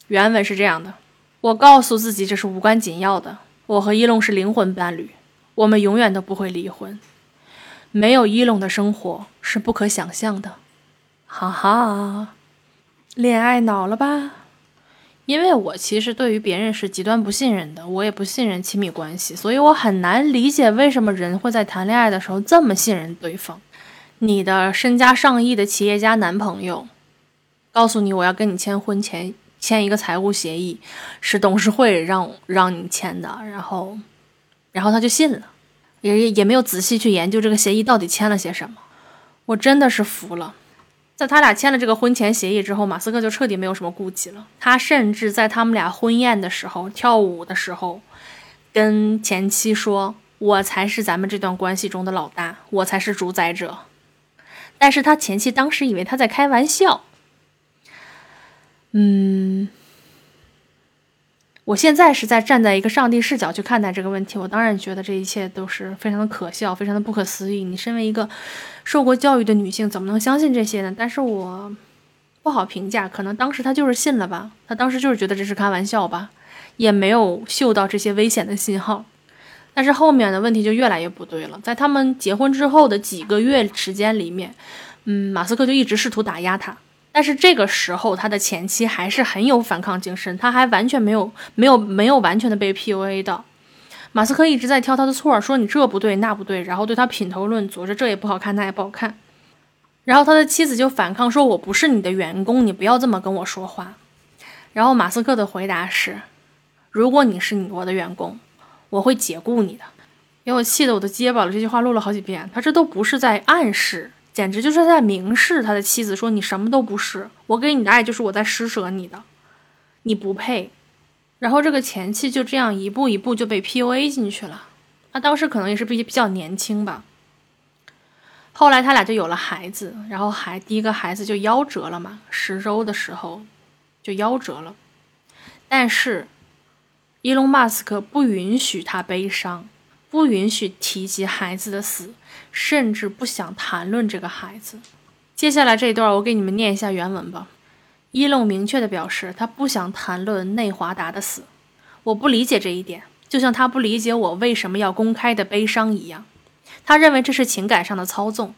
原文是这样的：我告诉自己这是无关紧要的。我和伊隆是灵魂伴侣，我们永远都不会离婚。没有伊隆的生活是不可想象的。哈哈，恋爱脑了吧？因为我其实对于别人是极端不信任的，我也不信任亲密关系，所以我很难理解为什么人会在谈恋爱的时候这么信任对方。你的身家上亿的企业家男朋友告诉你我要跟你签婚前。签一个财务协议是董事会让让你签的，然后，然后他就信了，也也没有仔细去研究这个协议到底签了些什么。我真的是服了。在他俩签了这个婚前协议之后，马斯克就彻底没有什么顾忌了。他甚至在他们俩婚宴的时候跳舞的时候，跟前妻说：“我才是咱们这段关系中的老大，我才是主宰者。”但是他前妻当时以为他在开玩笑。嗯，我现在是在站在一个上帝视角去看待这个问题，我当然觉得这一切都是非常的可笑，非常的不可思议。你身为一个受过教育的女性，怎么能相信这些呢？但是我不好评价，可能当时他就是信了吧，他当时就是觉得这是开玩笑吧，也没有嗅到这些危险的信号。但是后面的问题就越来越不对了，在他们结婚之后的几个月时间里面，嗯，马斯克就一直试图打压他。但是这个时候，他的前妻还是很有反抗精神，他还完全没有没有没有完全的被 PUA 到。马斯克一直在挑他的错，说你这不对那不对，然后对他品头论足，说这也不好看那也不好看。然后他的妻子就反抗说：“我不是你的员工，你不要这么跟我说话。”然后马斯克的回答是：“如果你是你我的员工，我会解雇你的。”给我气得我都结巴了，这句话录了好几遍。他这都不是在暗示。简直就是在明示他的妻子说：“你什么都不是，我给你的爱就是我在施舍你的，你不配。”然后这个前妻就这样一步一步就被 PUA 进去了。他当时可能也是比比较年轻吧。后来他俩就有了孩子，然后孩第一个孩子就夭折了嘛，十周的时候就夭折了。但是伊隆马斯克不允许他悲伤。不允许提及孩子的死，甚至不想谈论这个孩子。接下来这一段，我给你们念一下原文吧。伊隆明确地表示，他不想谈论内华达的死。我不理解这一点，就像他不理解我为什么要公开的悲伤一样。他认为这是情感上的操纵。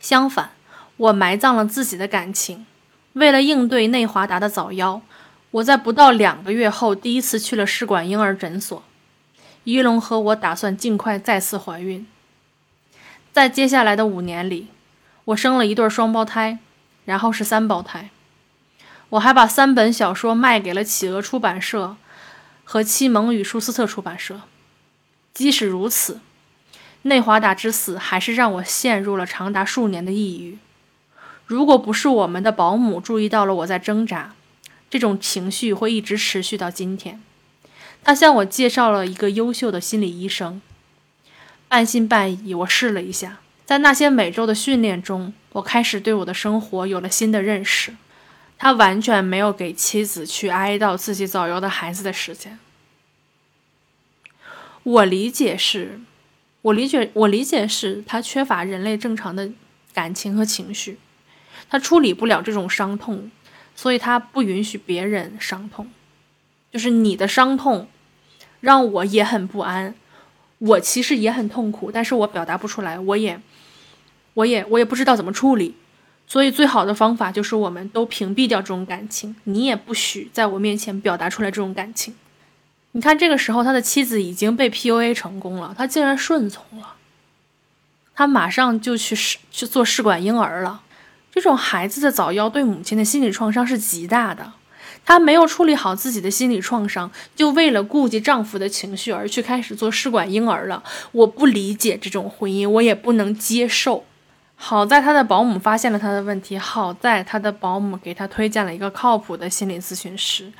相反，我埋葬了自己的感情。为了应对内华达的早夭，我在不到两个月后第一次去了试管婴儿诊所。伊隆和我打算尽快再次怀孕。在接下来的五年里，我生了一对双胞胎，然后是三胞胎。我还把三本小说卖给了企鹅出版社和七蒙与舒斯特出版社。即使如此，内华达之死还是让我陷入了长达数年的抑郁。如果不是我们的保姆注意到了我在挣扎，这种情绪会一直持续到今天。他向我介绍了一个优秀的心理医生。半信半疑，我试了一下。在那些每周的训练中，我开始对我的生活有了新的认识。他完全没有给妻子去哀悼自己早夭的孩子的时间。我理解是，我理解，我理解是他缺乏人类正常的感情和情绪，他处理不了这种伤痛，所以他不允许别人伤痛。就是你的伤痛，让我也很不安。我其实也很痛苦，但是我表达不出来，我也，我也，我也不知道怎么处理，所以最好的方法就是我们都屏蔽掉这种感情，你也不许在我面前表达出来这种感情。你看，这个时候他的妻子已经被 PUA 成功了，他竟然顺从了，他马上就去试去做试管婴儿了。这种孩子的早夭对母亲的心理创伤是极大的。她没有处理好自己的心理创伤，就为了顾及丈夫的情绪而去开始做试管婴儿了。我不理解这种婚姻，我也不能接受。好在她的保姆发现了她的问题，好在她的保姆给她推荐了一个靠谱的心理咨询师，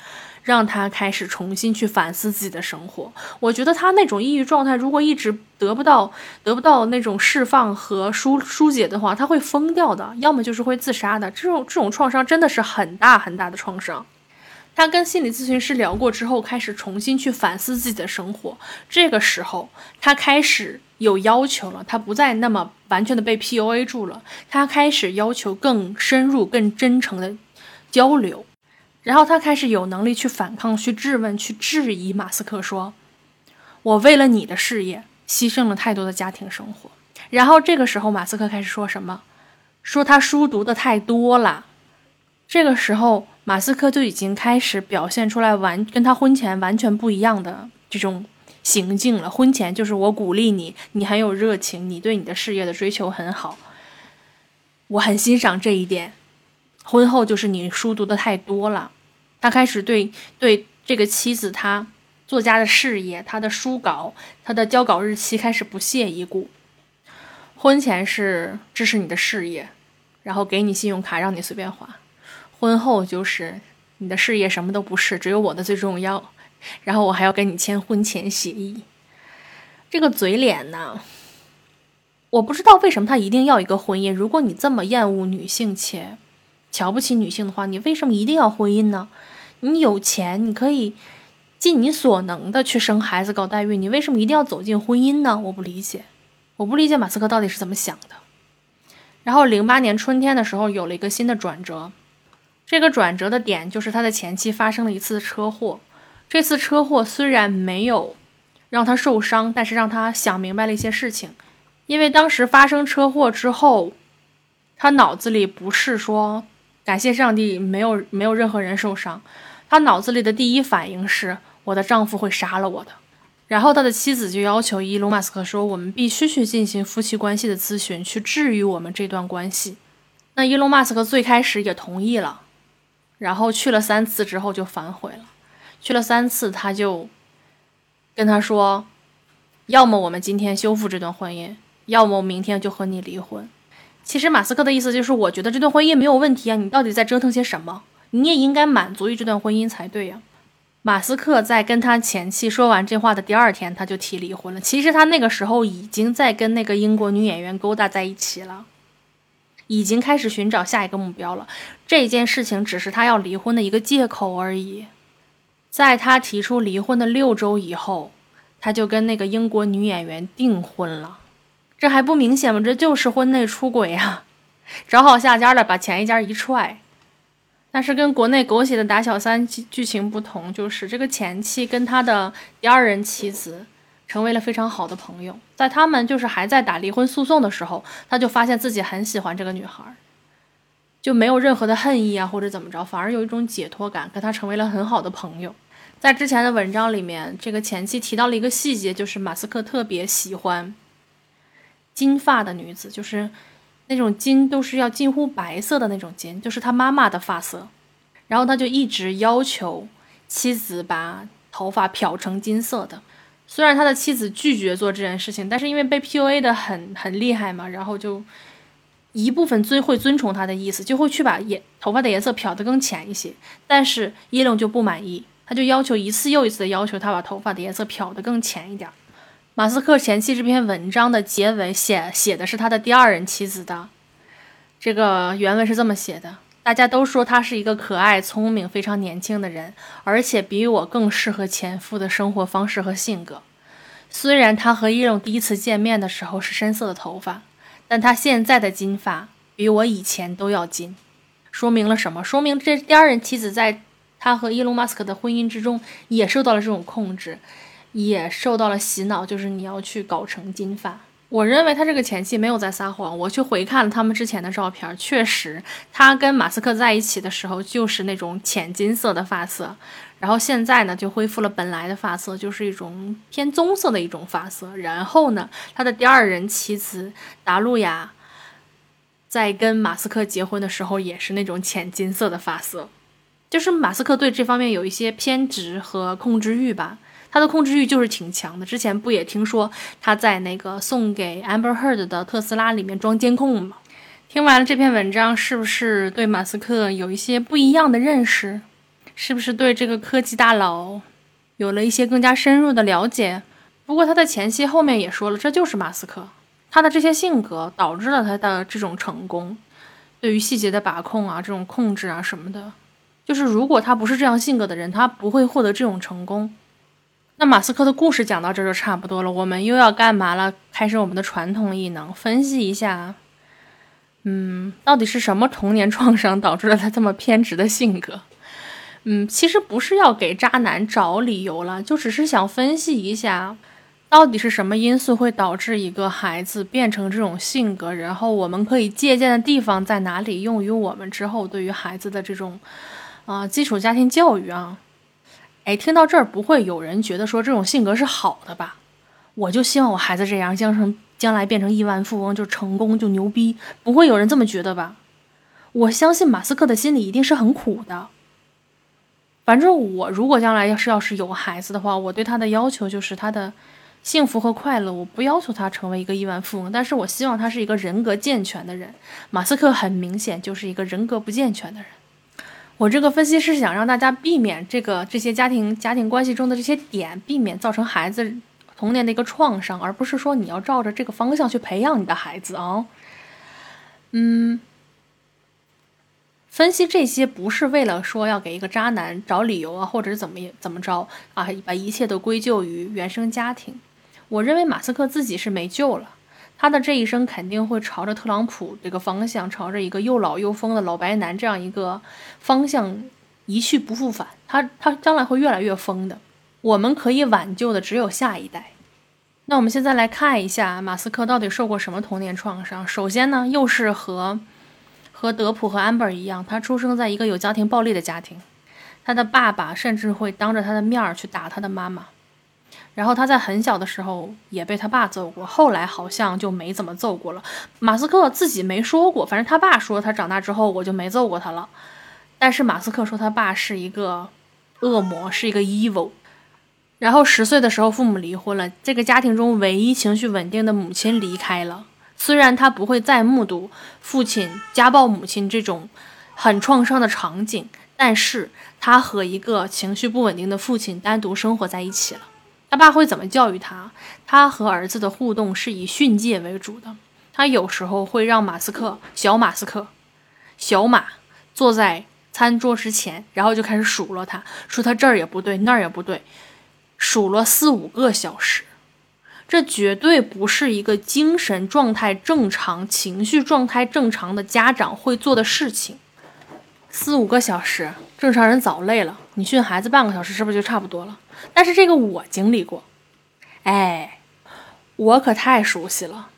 让她开始重新去反思自己的生活。我觉得她那种抑郁状态，如果一直得不到得不到那种释放和疏疏解的话，她会疯掉的，要么就是会自杀的。这种这种创伤真的是很大很大的创伤。他跟心理咨询师聊过之后，开始重新去反思自己的生活。这个时候，他开始有要求了，他不再那么完全的被 PUA 住了。他开始要求更深入、更真诚的交流。然后他开始有能力去反抗、去质问、去质疑马斯克，说：“我为了你的事业牺牲了太多的家庭生活。”然后这个时候，马斯克开始说什么？说他书读的太多了。这个时候。马斯克就已经开始表现出来完跟他婚前完全不一样的这种行径了。婚前就是我鼓励你，你很有热情，你对你的事业的追求很好，我很欣赏这一点。婚后就是你书读的太多了，他开始对对这个妻子他作家的事业、他的书稿、他的交稿日期开始不屑一顾。婚前是支持你的事业，然后给你信用卡让你随便花。婚后就是你的事业什么都不是，只有我的最重要。然后我还要跟你签婚前协议。这个嘴脸呢，我不知道为什么他一定要一个婚姻。如果你这么厌恶女性且瞧不起女性的话，你为什么一定要婚姻呢？你有钱，你可以尽你所能的去生孩子、搞代孕，你为什么一定要走进婚姻呢？我不理解，我不理解马斯克到底是怎么想的。然后零八年春天的时候，有了一个新的转折。这个转折的点就是他的前妻发生了一次车祸。这次车祸虽然没有让他受伤，但是让他想明白了一些事情。因为当时发生车祸之后，他脑子里不是说感谢上帝没有没有任何人受伤，他脑子里的第一反应是我的丈夫会杀了我的。然后他的妻子就要求伊隆马斯克说：“我们必须去进行夫妻关系的咨询，去治愈我们这段关系。”那伊隆马斯克最开始也同意了。然后去了三次之后就反悔了，去了三次他就跟他说，要么我们今天修复这段婚姻，要么我明天就和你离婚。其实马斯克的意思就是，我觉得这段婚姻没有问题啊，你到底在折腾些什么？你也应该满足于这段婚姻才对呀。马斯克在跟他前妻说完这话的第二天，他就提离婚了。其实他那个时候已经在跟那个英国女演员勾搭在一起了。已经开始寻找下一个目标了。这件事情只是他要离婚的一个借口而已。在他提出离婚的六周以后，他就跟那个英国女演员订婚了。这还不明显吗？这就是婚内出轨啊！找好下家了，把前一家一踹。但是跟国内狗血的打小三剧情不同，就是这个前妻跟他的第二任妻子。成为了非常好的朋友。在他们就是还在打离婚诉讼的时候，他就发现自己很喜欢这个女孩，就没有任何的恨意啊或者怎么着，反而有一种解脱感，跟他成为了很好的朋友。在之前的文章里面，这个前妻提到了一个细节，就是马斯克特别喜欢金发的女子，就是那种金都是要近乎白色的那种金，就是他妈妈的发色。然后他就一直要求妻子把头发漂成金色的。虽然他的妻子拒绝做这件事情，但是因为被 PUA 的很很厉害嘛，然后就一部分尊会遵从他的意思，就会去把颜头发的颜色漂得更浅一些。但是伊隆就不满意，他就要求一次又一次的要求他把头发的颜色漂得更浅一点。马斯克前妻这篇文章的结尾写写的是他的第二任妻子的，这个原文是这么写的。大家都说他是一个可爱、聪明、非常年轻的人，而且比我更适合前夫的生活方式和性格。虽然他和伊隆第一次见面的时候是深色的头发，但他现在的金发比我以前都要金。说明了什么？说明这第二任妻子在他和伊隆马斯克的婚姻之中也受到了这种控制，也受到了洗脑，就是你要去搞成金发。我认为他这个前妻没有在撒谎。我去回看了他们之前的照片，确实，他跟马斯克在一起的时候就是那种浅金色的发色，然后现在呢就恢复了本来的发色，就是一种偏棕色的一种发色。然后呢，他的第二任妻子达露亚在跟马斯克结婚的时候也是那种浅金色的发色，就是马斯克对这方面有一些偏执和控制欲吧。他的控制欲就是挺强的。之前不也听说他在那个送给 Amber Heard 的特斯拉里面装监控吗？听完了这篇文章，是不是对马斯克有一些不一样的认识？是不是对这个科技大佬有了一些更加深入的了解？不过他的前妻后面也说了，这就是马斯克，他的这些性格导致了他的这种成功，对于细节的把控啊，这种控制啊什么的，就是如果他不是这样性格的人，他不会获得这种成功。那马斯克的故事讲到这就差不多了，我们又要干嘛了？开始我们的传统异能，分析一下，嗯，到底是什么童年创伤导致了他这么偏执的性格？嗯，其实不是要给渣男找理由了，就只是想分析一下，到底是什么因素会导致一个孩子变成这种性格，然后我们可以借鉴的地方在哪里，用于我们之后对于孩子的这种啊基础家庭教育啊。哎，听到这儿，不会有人觉得说这种性格是好的吧？我就希望我孩子这样，将成将来变成亿万富翁就成功就牛逼，不会有人这么觉得吧？我相信马斯克的心里一定是很苦的。反正我如果将来要是要是有孩子的话，我对他的要求就是他的幸福和快乐。我不要求他成为一个亿万富翁，但是我希望他是一个人格健全的人。马斯克很明显就是一个人格不健全的人。我这个分析是想让大家避免这个这些家庭家庭关系中的这些点，避免造成孩子童年的一个创伤，而不是说你要照着这个方向去培养你的孩子啊。嗯，分析这些不是为了说要给一个渣男找理由啊，或者怎么怎么着啊，把一切都归咎于原生家庭。我认为马斯克自己是没救了。他的这一生肯定会朝着特朗普这个方向，朝着一个又老又疯的老白男这样一个方向一去不复返。他他将来会越来越疯的。我们可以挽救的只有下一代。那我们现在来看一下马斯克到底受过什么童年创伤。首先呢，又是和和德普和安珀一样，他出生在一个有家庭暴力的家庭，他的爸爸甚至会当着他的面儿去打他的妈妈。然后他在很小的时候也被他爸揍过，后来好像就没怎么揍过了。马斯克自己没说过，反正他爸说他长大之后我就没揍过他了。但是马斯克说他爸是一个恶魔，是一个 evil。然后十岁的时候父母离婚了，这个家庭中唯一情绪稳定的母亲离开了。虽然他不会再目睹父亲家暴母亲这种很创伤的场景，但是他和一个情绪不稳定的父亲单独生活在一起了。他爸会怎么教育他？他和儿子的互动是以训诫为主的。他有时候会让马斯克小马斯克小马坐在餐桌之前，然后就开始数落他，说他这儿也不对，那儿也不对，数了四五个小时。这绝对不是一个精神状态正常、情绪状态正常的家长会做的事情。四五个小时，正常人早累了。你训孩子半个小时，是不是就差不多了？但是这个我经历过，哎，我可太熟悉了，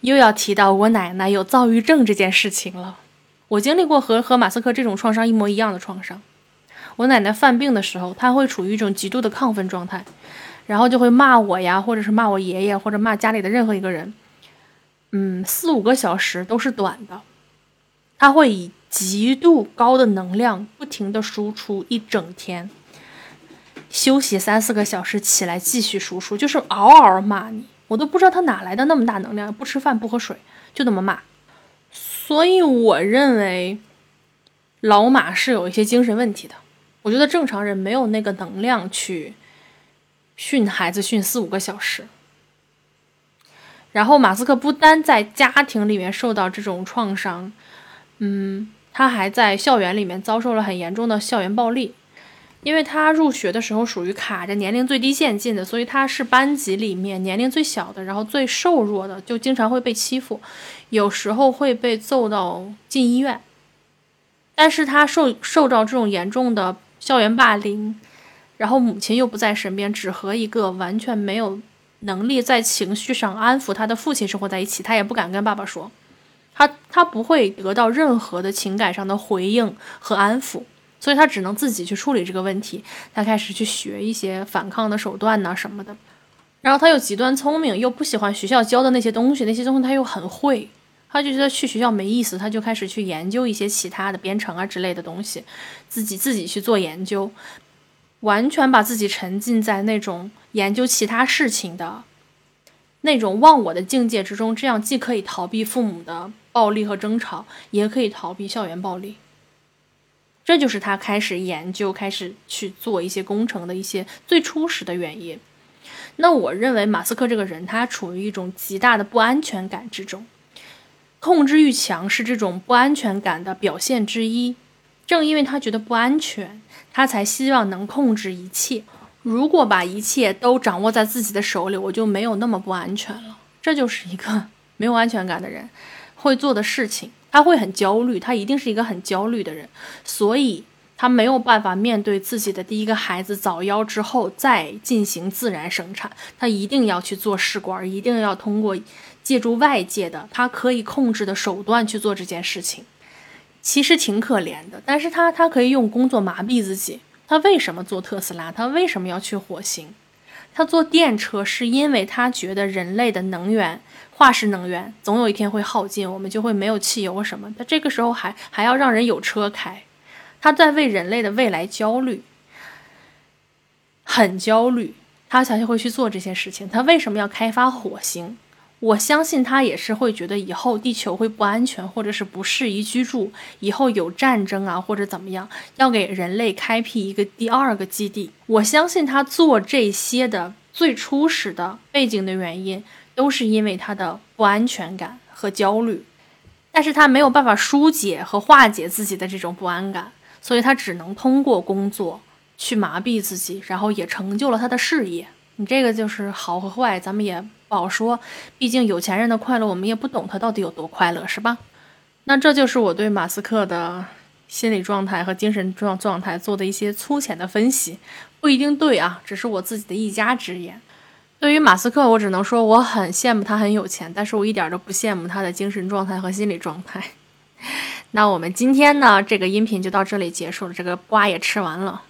又要提到我奶奶有躁郁症这件事情了。我经历过和和马斯克这种创伤一模一样的创伤。我奶奶犯病的时候，她会处于一种极度的亢奋状态，然后就会骂我呀，或者是骂我爷爷，或者骂家里的任何一个人。嗯，四五个小时都是短的，他会以极度高的能量不停的输出一整天，休息三四个小时，起来继续输出，就是嗷嗷骂你，我都不知道他哪来的那么大能量，不吃饭不喝水就那么骂。所以我认为老马是有一些精神问题的。我觉得正常人没有那个能量去训孩子训四五个小时。然后马斯克不单在家庭里面受到这种创伤，嗯，他还在校园里面遭受了很严重的校园暴力。因为他入学的时候属于卡着年龄最低线进的，所以他是班级里面年龄最小的，然后最瘦弱的，就经常会被欺负，有时候会被揍到进医院。但是他受受到这种严重的校园霸凌，然后母亲又不在身边，只和一个完全没有能力在情绪上安抚他的父亲生活在一起，他也不敢跟爸爸说，他他不会得到任何的情感上的回应和安抚。所以他只能自己去处理这个问题，他开始去学一些反抗的手段呐什么的，然后他又极端聪明，又不喜欢学校教的那些东西，那些东西他又很会，他就觉得去学校没意思，他就开始去研究一些其他的编程啊之类的东西，自己自己去做研究，完全把自己沉浸在那种研究其他事情的那种忘我的境界之中，这样既可以逃避父母的暴力和争吵，也可以逃避校园暴力。这就是他开始研究、开始去做一些工程的一些最初始的原因。那我认为马斯克这个人，他处于一种极大的不安全感之中，控制欲强是这种不安全感的表现之一。正因为他觉得不安全，他才希望能控制一切。如果把一切都掌握在自己的手里，我就没有那么不安全了。这就是一个没有安全感的人 会做的事情。他会很焦虑，他一定是一个很焦虑的人，所以他没有办法面对自己的第一个孩子早夭之后再进行自然生产，他一定要去做试管，一定要通过借助外界的他可以控制的手段去做这件事情。其实挺可怜的，但是他他可以用工作麻痹自己。他为什么做特斯拉？他为什么要去火星？他坐电车是因为他觉得人类的能源。化石能源总有一天会耗尽，我们就会没有汽油什么。他这个时候还还要让人有车开，他在为人类的未来焦虑，很焦虑，他才会去做这些事情。他为什么要开发火星？我相信他也是会觉得以后地球会不安全，或者是不适宜居住，以后有战争啊，或者怎么样，要给人类开辟一个第二个基地。我相信他做这些的最初始的背景的原因。都是因为他的不安全感和焦虑，但是他没有办法疏解和化解自己的这种不安感，所以他只能通过工作去麻痹自己，然后也成就了他的事业。你这个就是好和坏，咱们也不好说。毕竟有钱人的快乐，我们也不懂他到底有多快乐，是吧？那这就是我对马斯克的心理状态和精神状状态做的一些粗浅的分析，不一定对啊，只是我自己的一家之言。对于马斯克，我只能说我很羡慕他很有钱，但是我一点都不羡慕他的精神状态和心理状态。那我们今天呢，这个音频就到这里结束了，这个瓜也吃完了。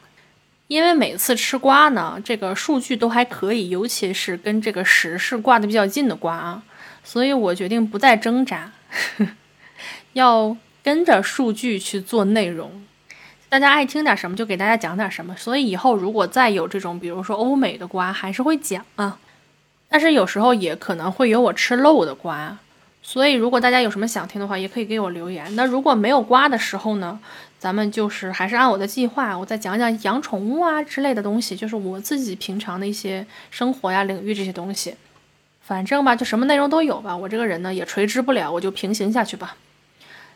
因为每次吃瓜呢，这个数据都还可以，尤其是跟这个时事挂的比较近的瓜啊，所以我决定不再挣扎，要跟着数据去做内容。大家爱听点什么就给大家讲点什么，所以以后如果再有这种，比如说欧美的瓜，还是会讲啊。但是有时候也可能会有我吃漏的瓜，所以如果大家有什么想听的话，也可以给我留言。那如果没有瓜的时候呢，咱们就是还是按我的计划，我再讲讲养宠物啊之类的东西，就是我自己平常的一些生活呀、领域这些东西。反正吧，就什么内容都有吧。我这个人呢也垂直不了，我就平行下去吧。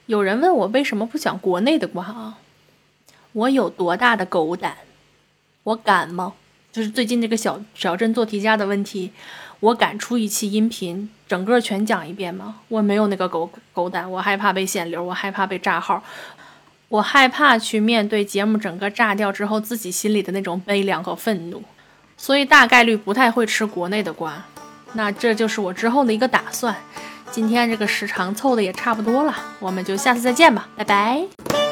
有人问我为什么不讲国内的瓜啊？我有多大的狗胆？我敢吗？就是最近这个小小镇做题家的问题，我敢出一期音频，整个全讲一遍吗？我没有那个狗狗胆，我害怕被限流，我害怕被炸号，我害怕去面对节目整个炸掉之后自己心里的那种悲凉和愤怒。所以大概率不太会吃国内的瓜。那这就是我之后的一个打算。今天这个时长凑的也差不多了，我们就下次再见吧，拜拜。